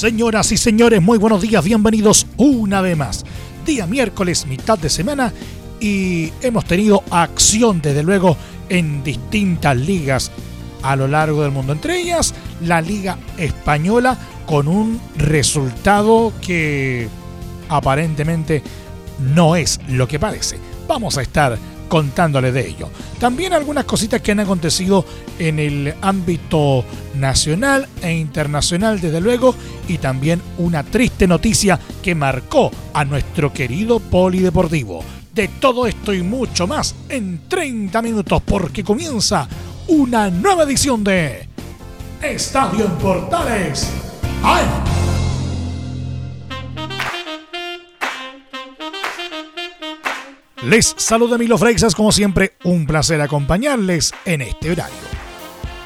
Señoras y señores, muy buenos días, bienvenidos una vez más. Día miércoles, mitad de semana, y hemos tenido acción, desde luego, en distintas ligas a lo largo del mundo. Entre ellas, la Liga Española, con un resultado que aparentemente no es lo que parece. Vamos a estar contándole de ello. También algunas cositas que han acontecido en el ámbito nacional e internacional, desde luego, y también una triste noticia que marcó a nuestro querido polideportivo. De todo esto y mucho más en 30 minutos, porque comienza una nueva edición de Estadio en Portales. ¡Ay! Les saluda Milo Freixas, como siempre, un placer acompañarles en este horario.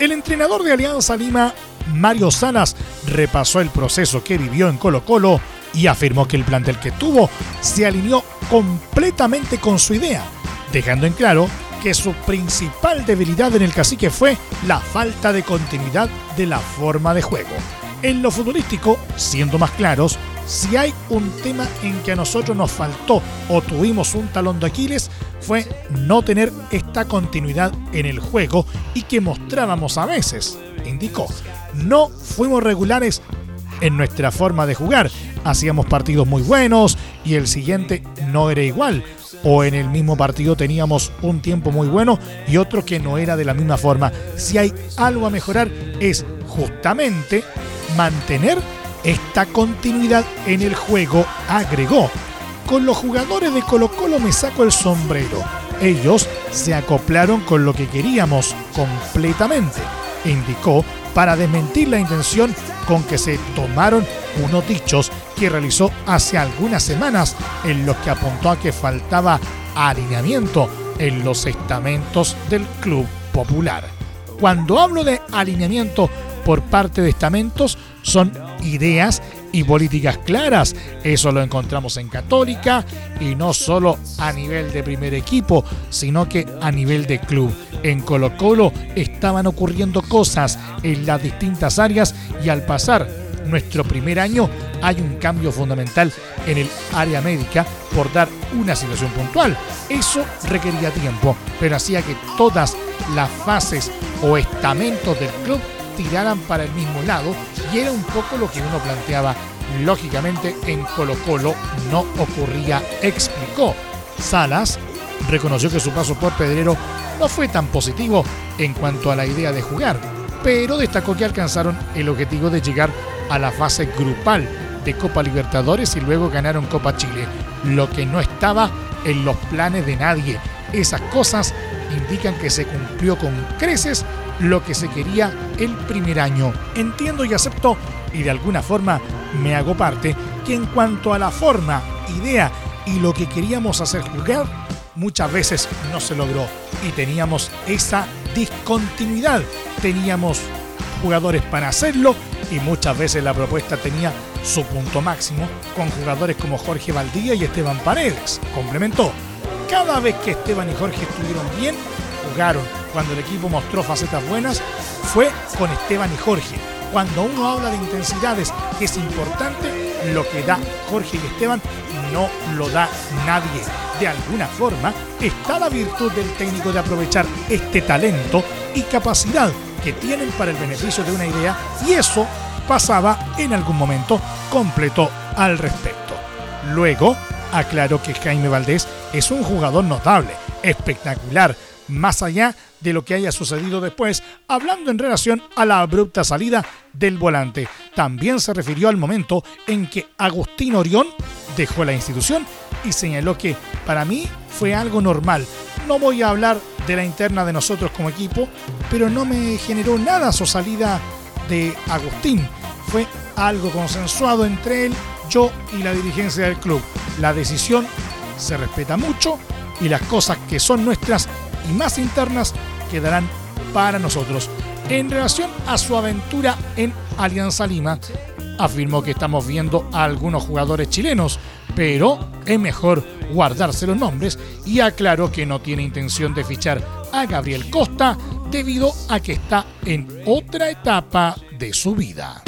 El entrenador de Alianza Lima, Mario Salas, repasó el proceso que vivió en Colo Colo y afirmó que el plantel que tuvo se alineó completamente con su idea, dejando en claro que su principal debilidad en el cacique fue la falta de continuidad de la forma de juego. En lo futbolístico, siendo más claros, si hay un tema en que a nosotros nos faltó o tuvimos un talón de Aquiles, fue no tener esta continuidad en el juego y que mostrábamos a veces, indicó. No fuimos regulares en nuestra forma de jugar. Hacíamos partidos muy buenos y el siguiente no era igual. O en el mismo partido teníamos un tiempo muy bueno y otro que no era de la misma forma. Si hay algo a mejorar es justamente mantener esta continuidad en el juego, agregó. Con los jugadores de Colo Colo me saco el sombrero. Ellos se acoplaron con lo que queríamos completamente, indicó para desmentir la intención con que se tomaron unos dichos que realizó hace algunas semanas en los que apuntó a que faltaba alineamiento en los estamentos del Club Popular. Cuando hablo de alineamiento por parte de estamentos, son ideas y políticas claras. Eso lo encontramos en Católica y no solo a nivel de primer equipo, sino que a nivel de club. En Colo Colo estaban ocurriendo cosas en las distintas áreas y al pasar nuestro primer año hay un cambio fundamental en el área médica por dar una situación puntual. Eso requería tiempo, pero hacía que todas las fases o estamentos del club tiraran para el mismo lado y era un poco lo que uno planteaba. Lógicamente en Colo Colo no ocurría, explicó. Salas reconoció que su paso por Pedrero no fue tan positivo en cuanto a la idea de jugar, pero destacó que alcanzaron el objetivo de llegar a la fase grupal de Copa Libertadores y luego ganaron Copa Chile, lo que no estaba en los planes de nadie. Esas cosas indican que se cumplió con creces lo que se quería el primer año. Entiendo y acepto y de alguna forma me hago parte que en cuanto a la forma, idea y lo que queríamos hacer jugar, muchas veces no se logró y teníamos esa discontinuidad. Teníamos jugadores para hacerlo y muchas veces la propuesta tenía su punto máximo con jugadores como Jorge Valdía y Esteban Paredes. Complementó. Cada vez que Esteban y Jorge estuvieron bien, jugaron cuando el equipo mostró facetas buenas fue con Esteban y Jorge. Cuando uno habla de intensidades, es importante, lo que da Jorge y Esteban no lo da nadie. De alguna forma, está la virtud del técnico de aprovechar este talento y capacidad que tienen para el beneficio de una idea y eso pasaba en algún momento completo al respecto. Luego, aclaró que Jaime Valdés es un jugador notable, espectacular, más allá de lo que haya sucedido después, hablando en relación a la abrupta salida del volante. También se refirió al momento en que Agustín Orión dejó la institución y señaló que para mí fue algo normal. No voy a hablar de la interna de nosotros como equipo, pero no me generó nada su salida de Agustín. fue algo consensuado entre él, yo y la dirigencia del club. La decisión se respeta mucho y las cosas que son nuestras y más internas quedarán para nosotros. En relación a su aventura en Alianza Lima, afirmó que estamos viendo a algunos jugadores chilenos, pero es mejor guardarse los nombres y aclaró que no tiene intención de fichar a Gabriel Costa debido a que está en otra etapa de su vida.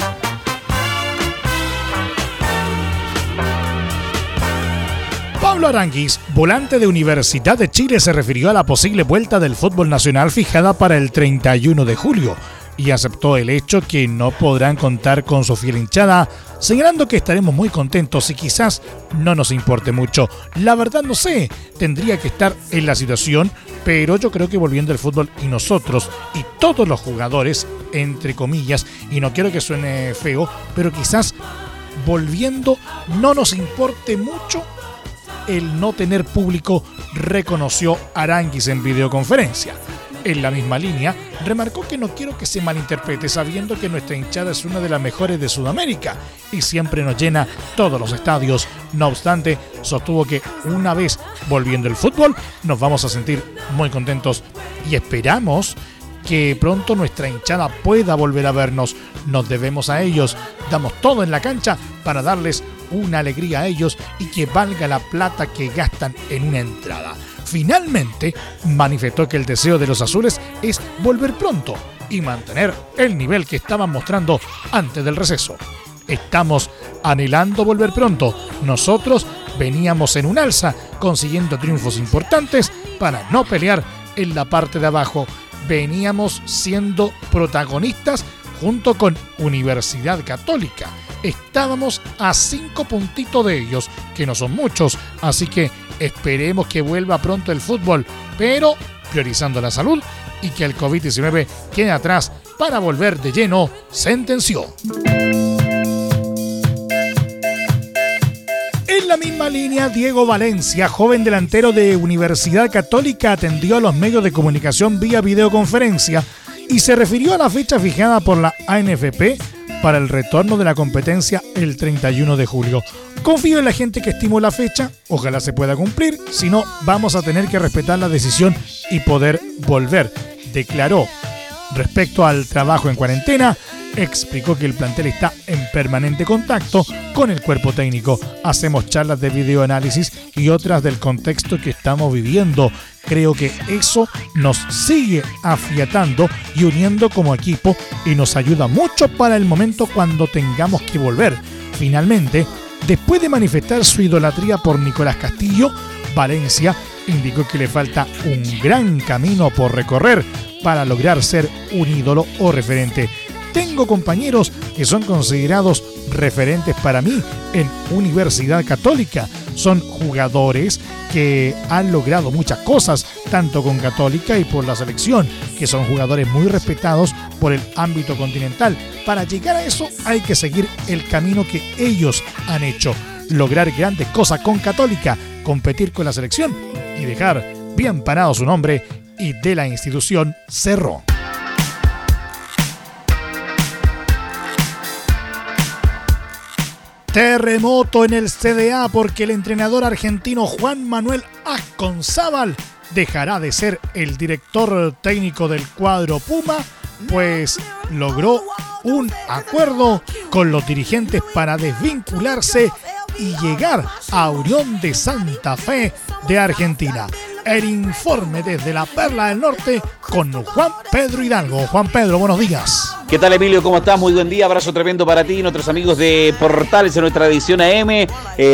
Pablo Aranguis, volante de Universidad de Chile, se refirió a la posible vuelta del fútbol nacional fijada para el 31 de julio y aceptó el hecho que no podrán contar con su fiel hinchada, señalando que estaremos muy contentos y quizás no nos importe mucho. La verdad no sé, tendría que estar en la situación, pero yo creo que volviendo el fútbol y nosotros y todos los jugadores, entre comillas, y no quiero que suene feo, pero quizás volviendo no nos importe mucho el no tener público, reconoció Aranguis en videoconferencia. En la misma línea, remarcó que no quiero que se malinterprete sabiendo que nuestra hinchada es una de las mejores de Sudamérica y siempre nos llena todos los estadios. No obstante, sostuvo que una vez volviendo el fútbol nos vamos a sentir muy contentos y esperamos que pronto nuestra hinchada pueda volver a vernos. Nos debemos a ellos, damos todo en la cancha para darles una alegría a ellos y que valga la plata que gastan en una entrada. Finalmente, manifestó que el deseo de los azules es volver pronto y mantener el nivel que estaban mostrando antes del receso. Estamos anhelando volver pronto. Nosotros veníamos en un alza, consiguiendo triunfos importantes para no pelear en la parte de abajo. Veníamos siendo protagonistas junto con Universidad Católica. Estábamos a cinco puntitos de ellos, que no son muchos, así que Esperemos que vuelva pronto el fútbol, pero priorizando la salud y que el COVID-19 quede atrás para volver de lleno, sentenció. En la misma línea, Diego Valencia, joven delantero de Universidad Católica, atendió a los medios de comunicación vía videoconferencia y se refirió a la fecha fijada por la ANFP para el retorno de la competencia el 31 de julio. Confío en la gente que estimó la fecha, ojalá se pueda cumplir, si no vamos a tener que respetar la decisión y poder volver, declaró. Respecto al trabajo en cuarentena, explicó que el plantel está en permanente contacto con el cuerpo técnico. Hacemos charlas de videoanálisis y otras del contexto que estamos viviendo. Creo que eso nos sigue afiatando y uniendo como equipo y nos ayuda mucho para el momento cuando tengamos que volver. Finalmente, después de manifestar su idolatría por Nicolás Castillo, Valencia indicó que le falta un gran camino por recorrer para lograr ser un ídolo o referente tengo compañeros que son considerados referentes para mí en Universidad Católica. Son jugadores que han logrado muchas cosas, tanto con Católica y por la selección, que son jugadores muy respetados por el ámbito continental. Para llegar a eso hay que seguir el camino que ellos han hecho, lograr grandes cosas con Católica, competir con la selección y dejar bien parado su nombre y de la institución cerró. Terremoto en el CDA porque el entrenador argentino Juan Manuel Asconzábal dejará de ser el director técnico del cuadro Puma, pues logró un acuerdo con los dirigentes para desvincularse y llegar a Unión de Santa Fe de Argentina. El informe desde la Perla del Norte con Juan Pedro Hidalgo. Juan Pedro, buenos días. ¿Qué tal Emilio? ¿Cómo estás? Muy buen día, abrazo tremendo para ti y nuestros amigos de Portales en nuestra edición AM. Eh,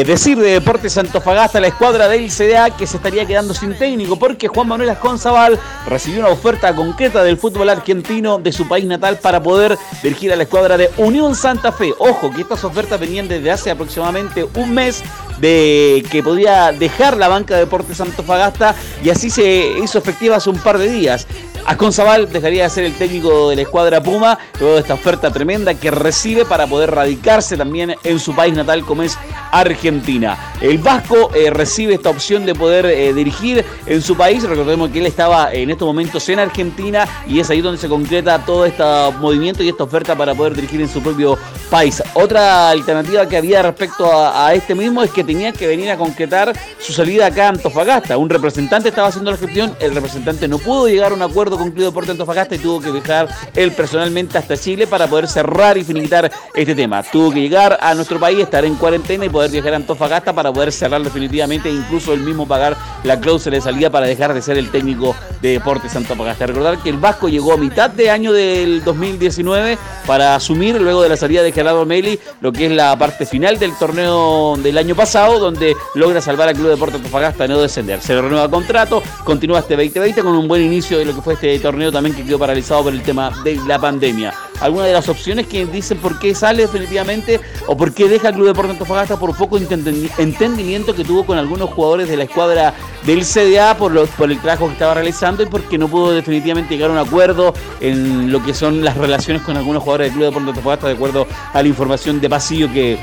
decir de Deportes Antofagasta, la escuadra del CDA que se estaría quedando sin técnico porque Juan Manuel Asconzabal recibió una oferta concreta del fútbol argentino de su país natal para poder dirigir a la escuadra de Unión Santa Fe. Ojo, que estas ofertas venían desde hace aproximadamente un mes de que podía dejar la banca de Deportes Antofagasta y así se hizo efectiva hace un par de días. Asconzabal dejaría de ser el técnico de la escuadra Puma luego de esta oferta tremenda que recibe para poder radicarse también en su país natal como es Argentina. El Vasco eh, recibe esta opción de poder eh, dirigir en su país. Recordemos que él estaba en estos momentos en Argentina y es ahí donde se concreta todo este movimiento y esta oferta para poder dirigir en su propio país. Otra alternativa que había respecto a, este mismo es que tenía que venir a concretar su salida acá a Antofagasta. Un representante estaba haciendo la gestión, el representante no pudo llegar a un acuerdo con Club Deporte Antofagasta y tuvo que viajar él personalmente hasta Chile para poder cerrar y finiquitar este tema. Tuvo que llegar a nuestro país, estar en cuarentena y poder viajar a Antofagasta para poder cerrar definitivamente e incluso él mismo pagar la cláusula de salida para dejar de ser el técnico de Deportes Antofagasta. Recordar que el Vasco llegó a mitad de año del 2019 para asumir luego de la salida de Gerardo Meli lo que es la parte final del torneo del año pasado donde logra salvar al Club Deportes Antofagasta no descender. Se renueva contrato, continúa este 2020 con un buen inicio de lo que fue este torneo también que quedó paralizado por el tema de la pandemia. Algunas de las opciones que dicen por qué sale definitivamente o por qué deja el Club Deportes Antofagasta por poco entendimiento que tuvo con algunos jugadores de la escuadra del CDA por, por el trabajo que estaba realizando y porque no pudo definitivamente llegar a un acuerdo en lo que son las relaciones con algunos jugadores del Club Deportes Antofagasta de acuerdo a la información de pasillo que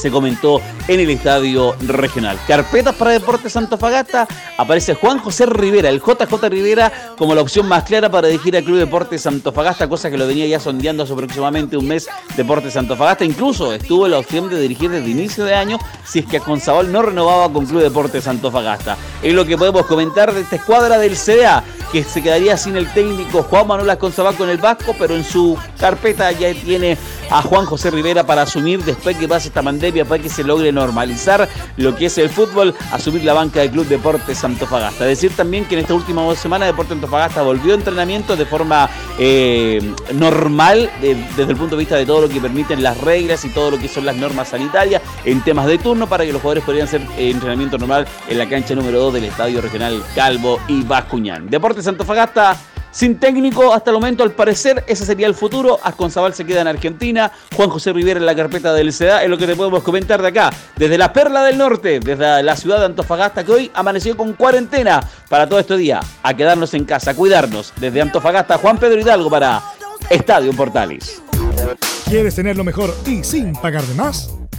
se comentó en el estadio regional. Carpetas para Deportes Santofagasta, aparece Juan José Rivera, el JJ Rivera, como la opción más clara para dirigir al Club Deportes Santofagasta, cosa que lo venía ya sondeando hace aproximadamente un mes Deportes Santofagasta. Incluso estuvo la opción de dirigir desde inicio de año si es que Conzabal no renovaba con Club Deportes Santofagasta. Es lo que podemos comentar de esta escuadra del CDA, que se quedaría sin el técnico Juan Manuel Conzabal con el Vasco, pero en su carpeta ya tiene a Juan José Rivera para asumir después que pase esta pandemia, para que se logre normalizar lo que es el fútbol, asumir la banca del Club Deportes Antofagasta. Decir también que en esta última dos semanas Deportes Antofagasta volvió a entrenamiento de forma eh, normal desde el punto de vista de todo lo que permiten las reglas y todo lo que son las normas sanitarias en temas de turno para que los jugadores podrían hacer eh, entrenamiento normal en la cancha número 2 del Estadio Regional Calvo y Bascuñán. Deportes Antofagasta sin técnico hasta el momento, al parecer, ese sería el futuro. Asconzabal se queda en Argentina. Juan José Rivera en la carpeta del CDA. Es lo que te podemos comentar de acá. Desde la Perla del Norte, desde la ciudad de Antofagasta, que hoy amaneció con cuarentena para todo este día. A quedarnos en casa, a cuidarnos. Desde Antofagasta, Juan Pedro Hidalgo para Estadio Portales. ¿Quieres tener lo mejor y sin pagar de más?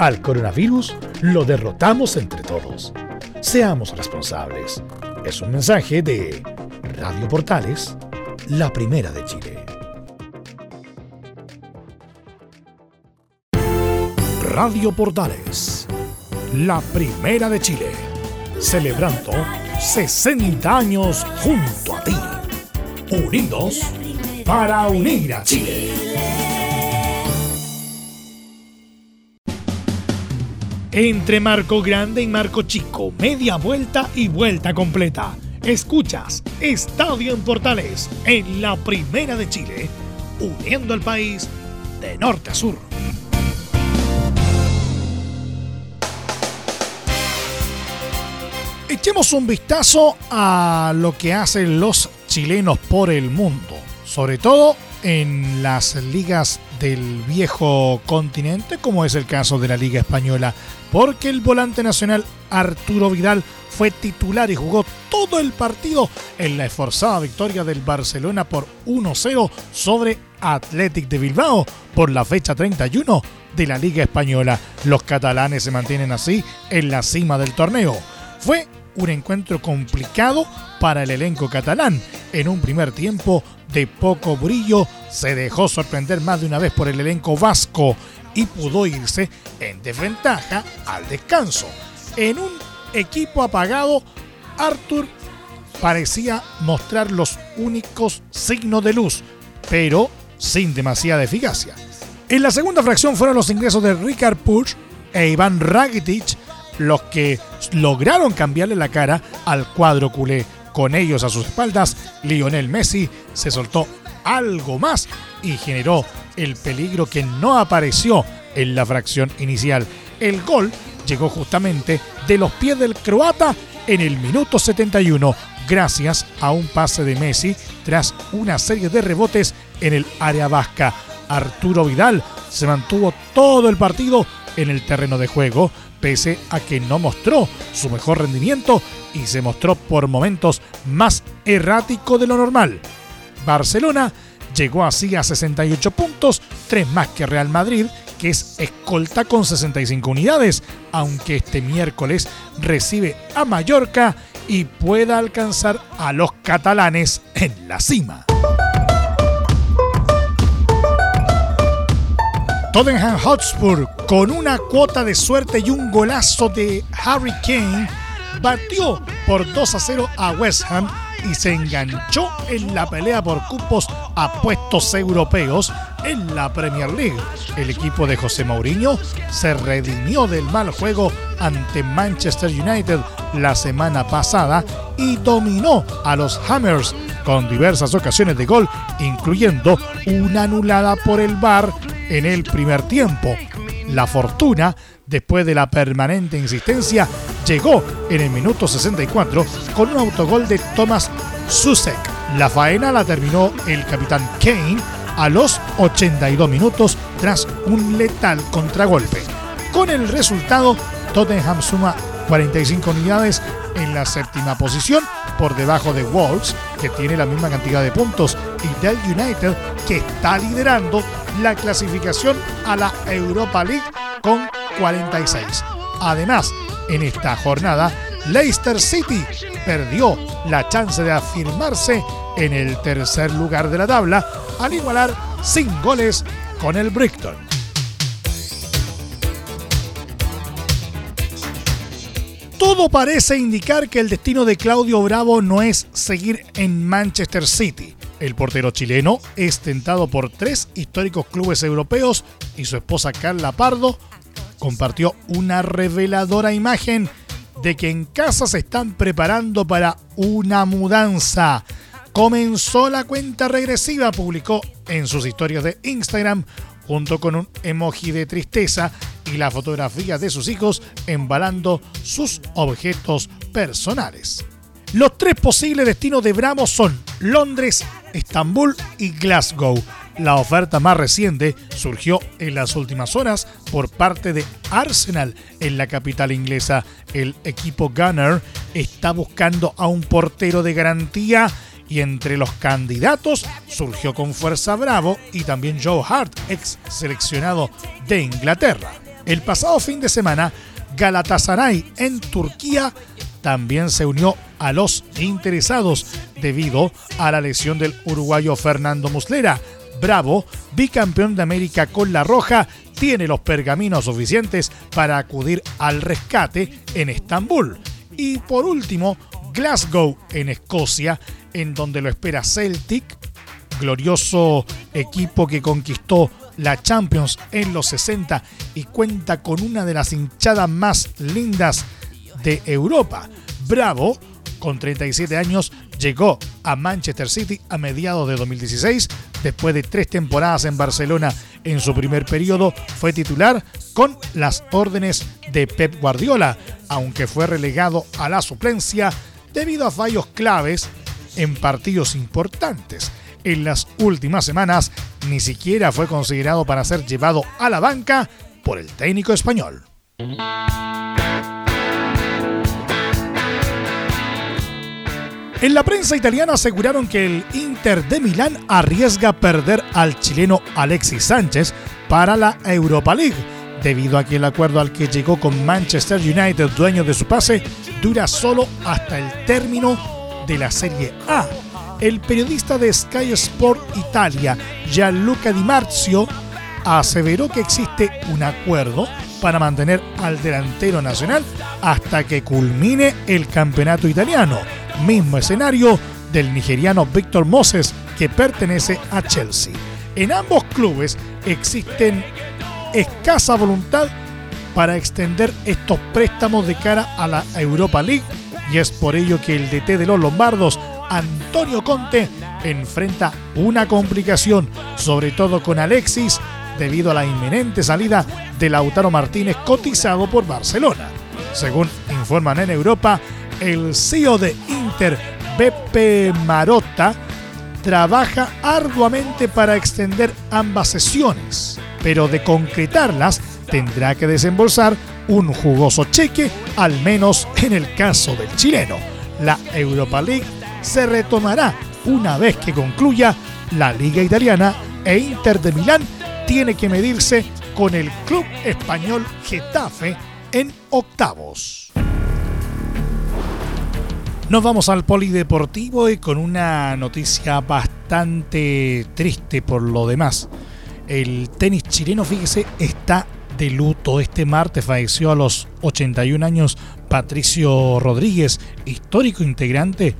al coronavirus lo derrotamos entre todos. Seamos responsables. Es un mensaje de Radio Portales, la primera de Chile. Radio Portales, la primera de Chile, celebrando 60 años junto a ti, unidos para unir a Chile. Entre Marco Grande y Marco Chico, media vuelta y vuelta completa. Escuchas Estadio en Portales en la Primera de Chile, uniendo al país de norte a sur. Echemos un vistazo a lo que hacen los chilenos por el mundo, sobre todo en las ligas del viejo continente, como es el caso de la Liga Española, porque el volante nacional Arturo Vidal fue titular y jugó todo el partido en la esforzada victoria del Barcelona por 1-0 sobre Athletic de Bilbao por la fecha 31 de la Liga Española. Los catalanes se mantienen así en la cima del torneo. Fue un encuentro complicado para el elenco catalán. En un primer tiempo de poco brillo, se dejó sorprender más de una vez por el elenco vasco y pudo irse en desventaja al descanso. En un equipo apagado, Arthur parecía mostrar los únicos signos de luz, pero sin demasiada eficacia. En la segunda fracción fueron los ingresos de Ricard Puch e Iván Rakitic los que lograron cambiarle la cara al cuadro culé. Con ellos a sus espaldas, Lionel Messi se soltó algo más y generó el peligro que no apareció en la fracción inicial. El gol llegó justamente de los pies del croata en el minuto 71, gracias a un pase de Messi tras una serie de rebotes en el área vasca. Arturo Vidal se mantuvo todo el partido en el terreno de juego, pese a que no mostró su mejor rendimiento y se mostró por momentos más errático de lo normal. Barcelona llegó así a 68 puntos, tres más que Real Madrid, que es escolta con 65 unidades, aunque este miércoles recibe a Mallorca y pueda alcanzar a los catalanes en la cima. Tottenham Hotspur, con una cuota de suerte y un golazo de Harry Kane, batió por 2 a 0 a West Ham y se enganchó en la pelea por cupos a puestos europeos en la Premier League. El equipo de José Mourinho se redimió del mal juego ante Manchester United la semana pasada y dominó a los Hammers con diversas ocasiones de gol, incluyendo una anulada por el VAR en el primer tiempo. La fortuna, después de la permanente insistencia, llegó en el minuto 64 con un autogol de Thomas Susek. La faena la terminó el capitán Kane a los 82 minutos tras un letal contragolpe. Con el resultado, Tottenham suma 45 unidades en la séptima posición, por debajo de Wolves, que tiene la misma cantidad de puntos, y del United, que está liderando la clasificación a la Europa League con 46. Además, en esta jornada, Leicester City perdió la chance de afirmarse en el tercer lugar de la tabla al igualar sin goles con el Brighton. Todo parece indicar que el destino de Claudio Bravo no es seguir en Manchester City. El portero chileno es tentado por tres históricos clubes europeos y su esposa Carla Pardo compartió una reveladora imagen de que en casa se están preparando para una mudanza. Comenzó la cuenta regresiva, publicó en sus historias de Instagram junto con un emoji de tristeza y la fotografía de sus hijos embalando sus objetos personales. Los tres posibles destinos de Bravo son Londres, Estambul y Glasgow. La oferta más reciente surgió en las últimas horas por parte de Arsenal en la capital inglesa. El equipo Gunner está buscando a un portero de garantía y entre los candidatos surgió con fuerza Bravo y también Joe Hart, ex seleccionado de Inglaterra. El pasado fin de semana, Galatasaray en Turquía también se unió a los interesados debido a la lesión del uruguayo Fernando Muslera. Bravo, bicampeón de América con la Roja, tiene los pergaminos suficientes para acudir al rescate en Estambul. Y por último, Glasgow en Escocia, en donde lo espera Celtic, glorioso equipo que conquistó la Champions en los 60 y cuenta con una de las hinchadas más lindas de Europa. Bravo, con 37 años, llegó a Manchester City a mediados de 2016. Después de tres temporadas en Barcelona en su primer periodo, fue titular con las órdenes de Pep Guardiola, aunque fue relegado a la suplencia debido a fallos claves en partidos importantes. En las últimas semanas ni siquiera fue considerado para ser llevado a la banca por el técnico español. En la prensa italiana aseguraron que el Inter de Milán arriesga perder al chileno Alexis Sánchez para la Europa League, debido a que el acuerdo al que llegó con Manchester United, dueño de su pase, dura solo hasta el término de la Serie A. El periodista de Sky Sport Italia, Gianluca Di Marzio, aseveró que existe un acuerdo para mantener al delantero nacional hasta que culmine el campeonato italiano mismo escenario del nigeriano Víctor Moses que pertenece a Chelsea. En ambos clubes existen escasa voluntad para extender estos préstamos de cara a la Europa League y es por ello que el DT de los Lombardos, Antonio Conte, enfrenta una complicación, sobre todo con Alexis, debido a la inminente salida de Lautaro Martínez cotizado por Barcelona. Según informan en Europa, el CEO de Inter, Beppe Marotta, trabaja arduamente para extender ambas sesiones, pero de concretarlas tendrá que desembolsar un jugoso cheque, al menos en el caso del chileno. La Europa League se retomará una vez que concluya la Liga Italiana e Inter de Milán tiene que medirse con el club español Getafe en octavos. Nos vamos al polideportivo y con una noticia bastante triste por lo demás. El tenis chileno, fíjese, está de luto. Este martes falleció a los 81 años Patricio Rodríguez, histórico integrante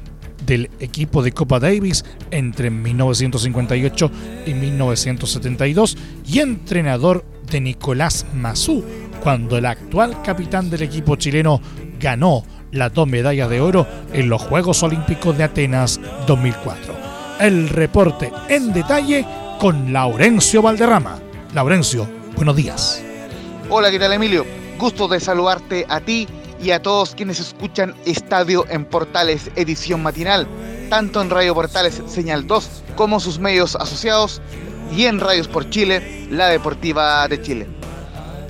del equipo de Copa Davis entre 1958 y 1972 y entrenador de Nicolás Mazú cuando el actual capitán del equipo chileno ganó las dos medallas de oro en los Juegos Olímpicos de Atenas 2004. El reporte en detalle con Laurencio Valderrama. Laurencio, buenos días. Hola, ¿qué tal Emilio? Gusto de saludarte a ti y a todos quienes escuchan Estadio en Portales edición matinal, tanto en Radio Portales Señal 2 como sus medios asociados y en Radios por Chile, la Deportiva de Chile.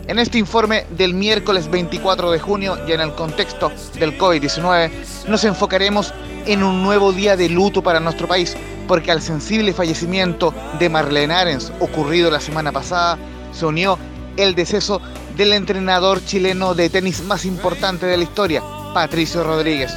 En este informe del miércoles 24 de junio y en el contexto del COVID-19, nos enfocaremos en un nuevo día de luto para nuestro país, porque al sensible fallecimiento de Marlene Arens, ocurrido la semana pasada, se unió el deceso del entrenador chileno de tenis más importante de la historia, Patricio Rodríguez.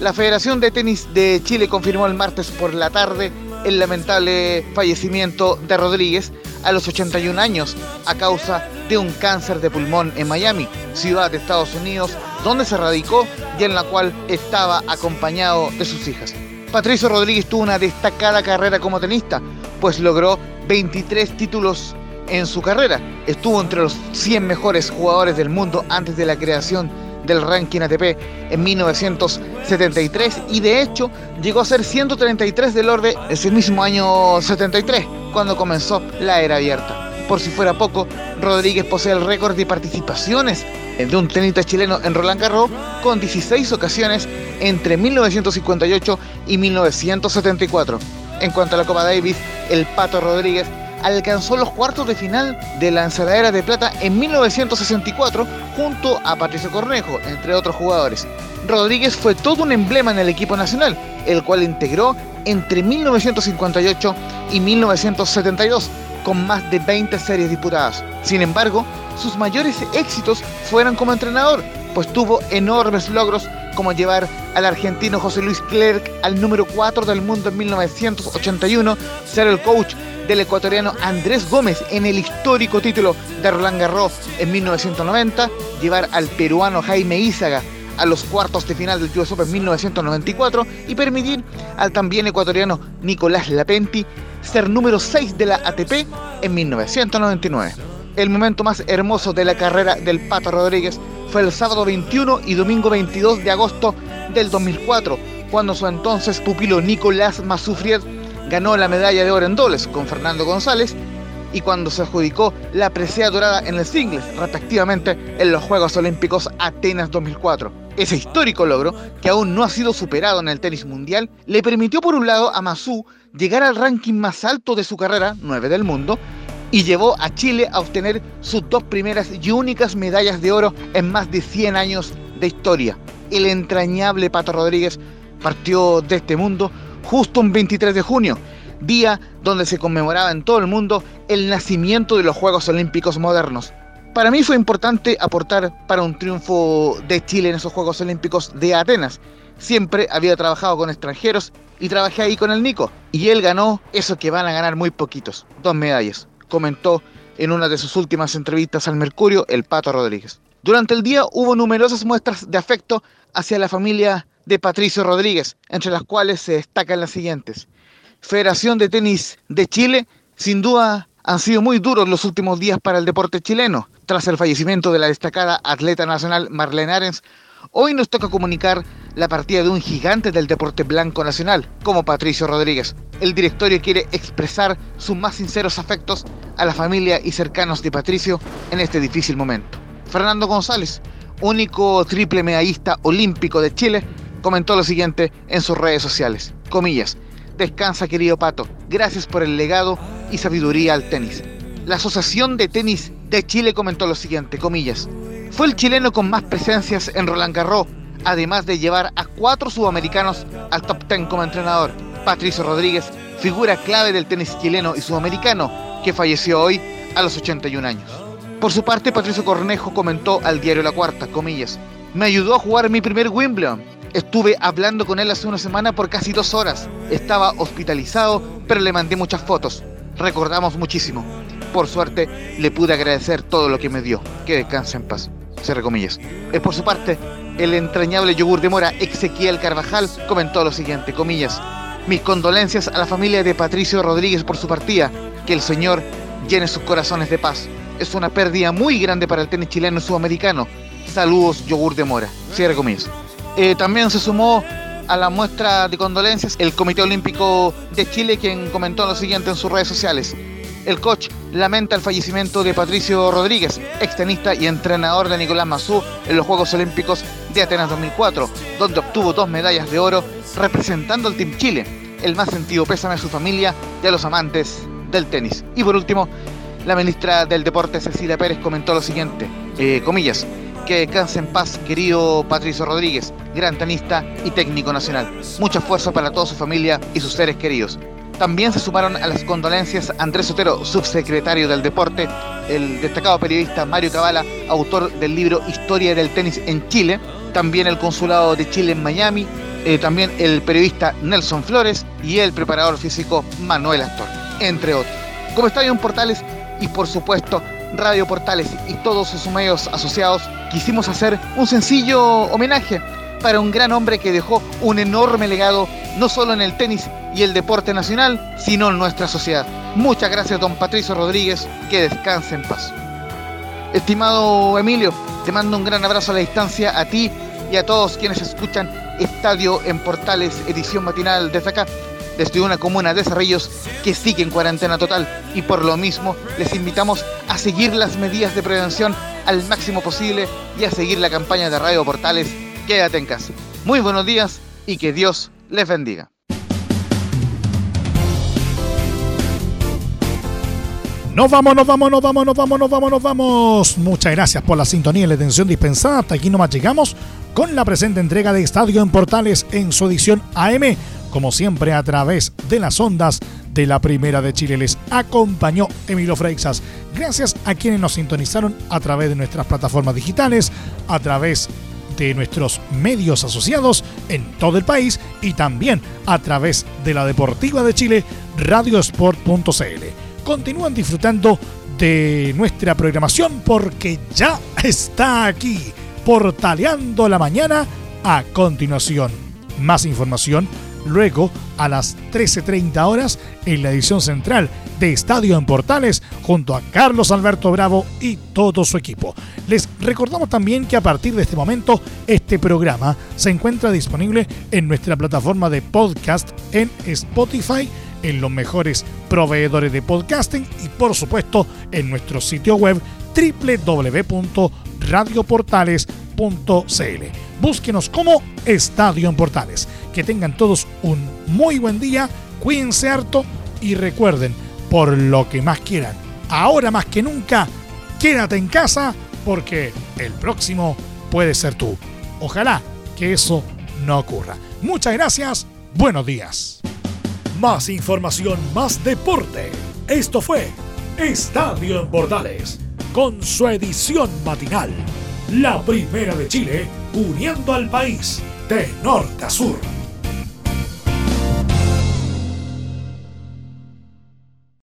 La Federación de Tenis de Chile confirmó el martes por la tarde el lamentable fallecimiento de Rodríguez a los 81 años a causa de un cáncer de pulmón en Miami, ciudad de Estados Unidos, donde se radicó y en la cual estaba acompañado de sus hijas. Patricio Rodríguez tuvo una destacada carrera como tenista, pues logró 23 títulos en su carrera. Estuvo entre los 100 mejores jugadores del mundo antes de la creación del ranking ATP en 1973 y de hecho llegó a ser 133 del orden ese mismo año 73 cuando comenzó la era abierta. Por si fuera poco, Rodríguez posee el récord de participaciones de un tenista chileno en Roland Garros con 16 ocasiones entre 1958 y 1974. En cuanto a la Copa Davis, el Pato Rodríguez alcanzó los cuartos de final de la ensaladera de plata en 1964 junto a Patricio Cornejo, entre otros jugadores. Rodríguez fue todo un emblema en el equipo nacional, el cual integró entre 1958 y 1972, con más de 20 series disputadas. Sin embargo, sus mayores éxitos fueron como entrenador, pues tuvo enormes logros como llevar al argentino José Luis Clerc al número 4 del mundo en 1981, ser el coach del ecuatoriano Andrés Gómez en el histórico título de Roland Garros en 1990, llevar al peruano Jaime Ízaga a los cuartos de final del US Open en 1994 y permitir al también ecuatoriano Nicolás Lapenti ser número 6 de la ATP en 1999. El momento más hermoso de la carrera del Pato Rodríguez fue el sábado 21 y domingo 22 de agosto del 2004, cuando su entonces pupilo Nicolás Masufrier ganó la medalla de oro en dobles con Fernando González y cuando se adjudicó la presea dorada en el singles, respectivamente en los Juegos Olímpicos Atenas 2004. Ese histórico logro, que aún no ha sido superado en el tenis mundial, le permitió por un lado a Masu llegar al ranking más alto de su carrera, 9 del mundo, y llevó a Chile a obtener sus dos primeras y únicas medallas de oro en más de 100 años de historia. El entrañable Pato Rodríguez partió de este mundo justo un 23 de junio, día donde se conmemoraba en todo el mundo el nacimiento de los Juegos Olímpicos modernos. Para mí fue importante aportar para un triunfo de Chile en esos Juegos Olímpicos de Atenas. Siempre había trabajado con extranjeros y trabajé ahí con el Nico. Y él ganó eso que van a ganar muy poquitos, dos medallas, comentó en una de sus últimas entrevistas al Mercurio el Pato Rodríguez. Durante el día hubo numerosas muestras de afecto hacia la familia de Patricio Rodríguez, entre las cuales se destacan las siguientes. Federación de Tenis de Chile, sin duda han sido muy duros los últimos días para el deporte chileno. Tras el fallecimiento de la destacada atleta nacional Marlene Arens, hoy nos toca comunicar la partida de un gigante del deporte blanco nacional, como Patricio Rodríguez. El directorio quiere expresar sus más sinceros afectos a la familia y cercanos de Patricio en este difícil momento. Fernando González, único triple medallista olímpico de Chile, comentó lo siguiente en sus redes sociales. Comillas, Descansa, querido Pato. Gracias por el legado y sabiduría al tenis. La Asociación de Tenis de Chile comentó lo siguiente, comillas. Fue el chileno con más presencias en Roland Garros, además de llevar a cuatro sudamericanos al top ten como entrenador. Patricio Rodríguez, figura clave del tenis chileno y sudamericano, que falleció hoy a los 81 años. Por su parte, Patricio Cornejo comentó al diario La Cuarta, comillas, me ayudó a jugar mi primer Wimbledon Estuve hablando con él hace una semana por casi dos horas. Estaba hospitalizado, pero le mandé muchas fotos. Recordamos muchísimo. Por suerte, le pude agradecer todo lo que me dio. Que descanse en paz. Se comillas. Es por su parte, el entrañable yogur de mora Ezequiel Carvajal comentó lo siguiente, comillas. Mis condolencias a la familia de Patricio Rodríguez por su partida. Que el Señor llene sus corazones de paz. Es una pérdida muy grande para el tenis chileno y sudamericano. Saludos, yogur de mora. Cierre comillas. Eh, también se sumó a la muestra de condolencias el Comité Olímpico de Chile, quien comentó lo siguiente en sus redes sociales. El coach lamenta el fallecimiento de Patricio Rodríguez, extenista y entrenador de Nicolás Mazú en los Juegos Olímpicos de Atenas 2004, donde obtuvo dos medallas de oro representando al Team Chile. El más sentido pésame a su familia y a los amantes del tenis. Y por último, la ministra del Deporte Cecilia Pérez comentó lo siguiente, eh, comillas, que descanse en paz, querido Patricio Rodríguez, gran tenista y técnico nacional. Mucho esfuerzo para toda su familia y sus seres queridos. También se sumaron a las condolencias Andrés Sotero, subsecretario del Deporte, el destacado periodista Mario Cabala, autor del libro Historia del Tenis en Chile, también el Consulado de Chile en Miami, eh, también el periodista Nelson Flores y el preparador físico Manuel Astor, entre otros. Como Estadio Portales y por supuesto Radio Portales y todos sus medios asociados, quisimos hacer un sencillo homenaje para un gran hombre que dejó un enorme legado no solo en el tenis y el deporte nacional, sino en nuestra sociedad. Muchas gracias, don Patricio Rodríguez, que descanse en paz. Estimado Emilio, te mando un gran abrazo a la distancia a ti y a todos quienes escuchan Estadio en Portales, edición matinal desde acá desde una comuna de Cerrillos que sigue en cuarentena total y por lo mismo les invitamos a seguir las medidas de prevención al máximo posible y a seguir la campaña de Radio Portales Quédate en casa. Muy buenos días y que Dios les bendiga. Nos vamos, nos vamos, nos vamos, nos vamos, nos vamos, nos vamos. Muchas gracias por la sintonía y la atención dispensada. Hasta aquí nomás llegamos con la presente entrega de Estadio en Portales en su edición AM como siempre a través de las ondas de la Primera de Chile. Les acompañó Emilio Freixas. Gracias a quienes nos sintonizaron a través de nuestras plataformas digitales, a través de nuestros medios asociados en todo el país y también a través de la Deportiva de Chile, radiosport.cl. Continúan disfrutando de nuestra programación porque ya está aquí, portaleando la mañana a continuación. Más información Luego, a las 13.30 horas, en la edición central de Estadio en Portales, junto a Carlos Alberto Bravo y todo su equipo. Les recordamos también que a partir de este momento, este programa se encuentra disponible en nuestra plataforma de podcast en Spotify, en los mejores proveedores de podcasting y por supuesto en nuestro sitio web www.radioportales.cl. Búsquenos como Estadio en Portales. Que tengan todos un muy buen día, cuídense harto y recuerden, por lo que más quieran, ahora más que nunca, quédate en casa porque el próximo puede ser tú. Ojalá que eso no ocurra. Muchas gracias, buenos días. Más información, más deporte. Esto fue Estadio en Portales, con su edición matinal. La primera de Chile, uniendo al país de norte a sur.